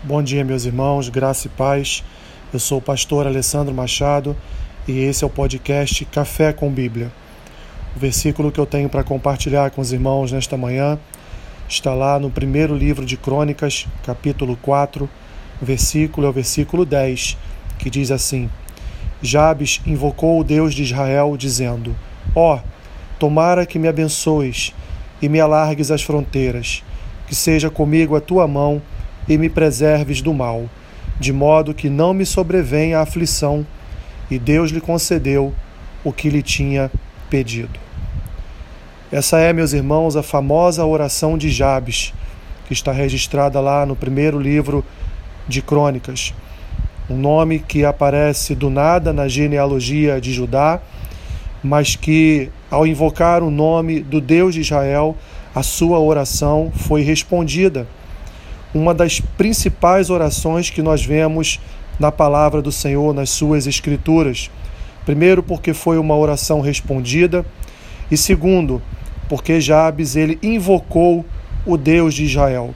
Bom dia, meus irmãos, graça e paz. Eu sou o pastor Alessandro Machado e esse é o podcast Café com Bíblia. O versículo que eu tenho para compartilhar com os irmãos nesta manhã está lá no primeiro livro de Crônicas, capítulo 4, versículo é o versículo 10, que diz assim: Jabes invocou o Deus de Israel, dizendo: Ó, oh, tomara que me abençoes e me alargues as fronteiras, que seja comigo a tua mão e me preserves do mal, de modo que não me sobrevenha a aflição. E Deus lhe concedeu o que lhe tinha pedido. Essa é, meus irmãos, a famosa oração de Jabes, que está registrada lá no primeiro livro de Crônicas. Um nome que aparece do nada na genealogia de Judá, mas que, ao invocar o nome do Deus de Israel, a sua oração foi respondida uma das principais orações que nós vemos na palavra do Senhor, nas suas escrituras. Primeiro, porque foi uma oração respondida, e segundo, porque Jabes ele invocou o Deus de Israel.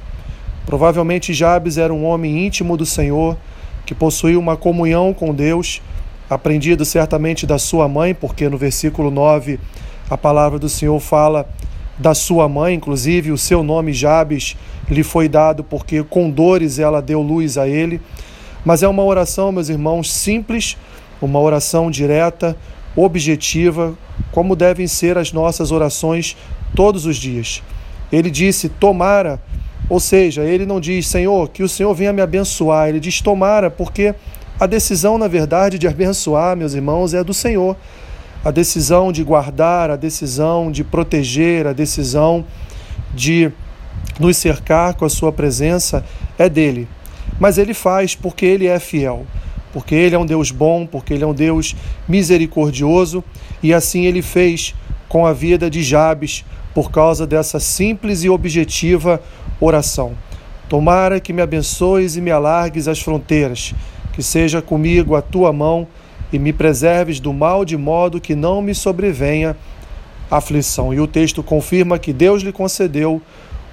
Provavelmente Jabes era um homem íntimo do Senhor, que possuía uma comunhão com Deus, aprendido certamente da sua mãe, porque no versículo 9 a palavra do Senhor fala da sua mãe, inclusive o seu nome Jabes lhe foi dado porque com dores ela deu luz a ele. Mas é uma oração, meus irmãos, simples, uma oração direta, objetiva, como devem ser as nossas orações todos os dias. Ele disse: Tomara, ou seja, ele não diz, Senhor, que o Senhor venha me abençoar, ele diz: Tomara, porque a decisão, na verdade, de abençoar, meus irmãos, é do Senhor a decisão de guardar, a decisão de proteger, a decisão de nos cercar com a sua presença é dele. Mas ele faz porque ele é fiel, porque ele é um Deus bom, porque ele é um Deus misericordioso, e assim ele fez com a vida de Jabes por causa dessa simples e objetiva oração. Tomara que me abençoes e me alargues as fronteiras, que seja comigo a tua mão e me preserves do mal de modo que não me sobrevenha aflição. E o texto confirma que Deus lhe concedeu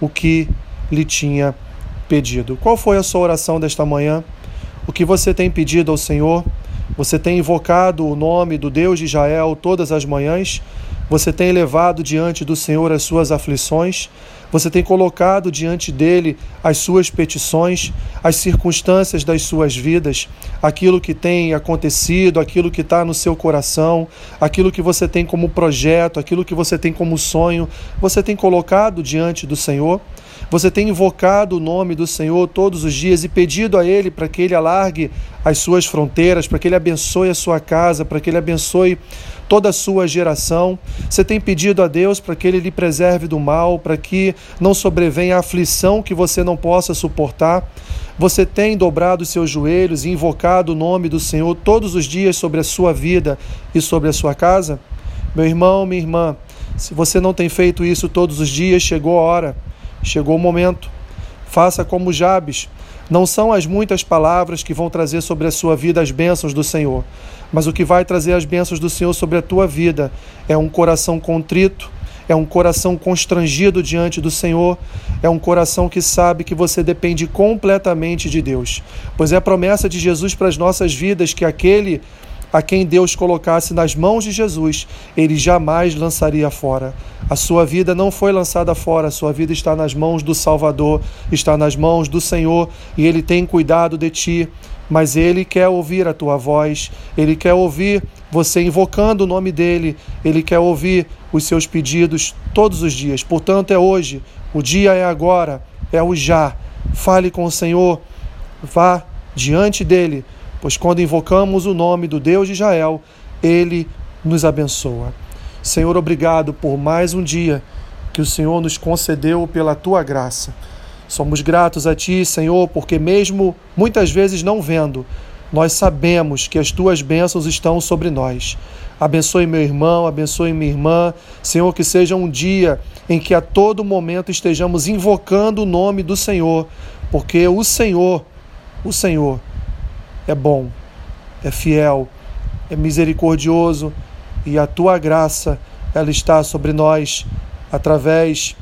o que lhe tinha pedido. Qual foi a sua oração desta manhã? O que você tem pedido ao Senhor? Você tem invocado o nome do Deus de Israel todas as manhãs? Você tem levado diante do Senhor as suas aflições? Você tem colocado diante dele as suas petições, as circunstâncias das suas vidas, aquilo que tem acontecido, aquilo que está no seu coração, aquilo que você tem como projeto, aquilo que você tem como sonho, você tem colocado diante do Senhor? Você tem invocado o nome do Senhor todos os dias e pedido a Ele para que Ele alargue as suas fronteiras, para que Ele abençoe a sua casa, para que Ele abençoe toda a sua geração. Você tem pedido a Deus para que Ele lhe preserve do mal, para que não sobrevenha a aflição que você não possa suportar. Você tem dobrado seus joelhos e invocado o nome do Senhor todos os dias sobre a sua vida e sobre a sua casa? Meu irmão, minha irmã, se você não tem feito isso todos os dias, chegou a hora Chegou o momento. Faça como Jabes. Não são as muitas palavras que vão trazer sobre a sua vida as bênçãos do Senhor, mas o que vai trazer as bênçãos do Senhor sobre a tua vida é um coração contrito, é um coração constrangido diante do Senhor, é um coração que sabe que você depende completamente de Deus. Pois é a promessa de Jesus para as nossas vidas que aquele a quem Deus colocasse nas mãos de Jesus, ele jamais lançaria fora. A sua vida não foi lançada fora, a sua vida está nas mãos do Salvador, está nas mãos do Senhor e ele tem cuidado de ti. Mas ele quer ouvir a tua voz, ele quer ouvir você invocando o nome dele, ele quer ouvir os seus pedidos todos os dias. Portanto, é hoje, o dia é agora, é o já. Fale com o Senhor, vá diante dele pois quando invocamos o nome do Deus de Israel, ele nos abençoa. Senhor, obrigado por mais um dia que o Senhor nos concedeu pela tua graça. Somos gratos a ti, Senhor, porque mesmo muitas vezes não vendo, nós sabemos que as tuas bênçãos estão sobre nós. Abençoe meu irmão, abençoe minha irmã. Senhor, que seja um dia em que a todo momento estejamos invocando o nome do Senhor, porque o Senhor, o Senhor, é bom, é fiel, é misericordioso e a tua graça ela está sobre nós através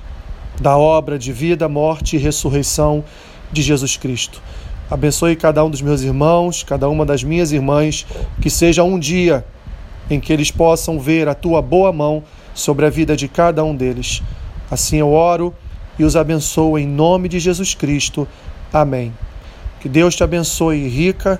da obra de vida, morte e ressurreição de Jesus Cristo. Abençoe cada um dos meus irmãos, cada uma das minhas irmãs, que seja um dia em que eles possam ver a tua boa mão sobre a vida de cada um deles. Assim eu oro e os abençoo em nome de Jesus Cristo. Amém. Que Deus te abençoe rica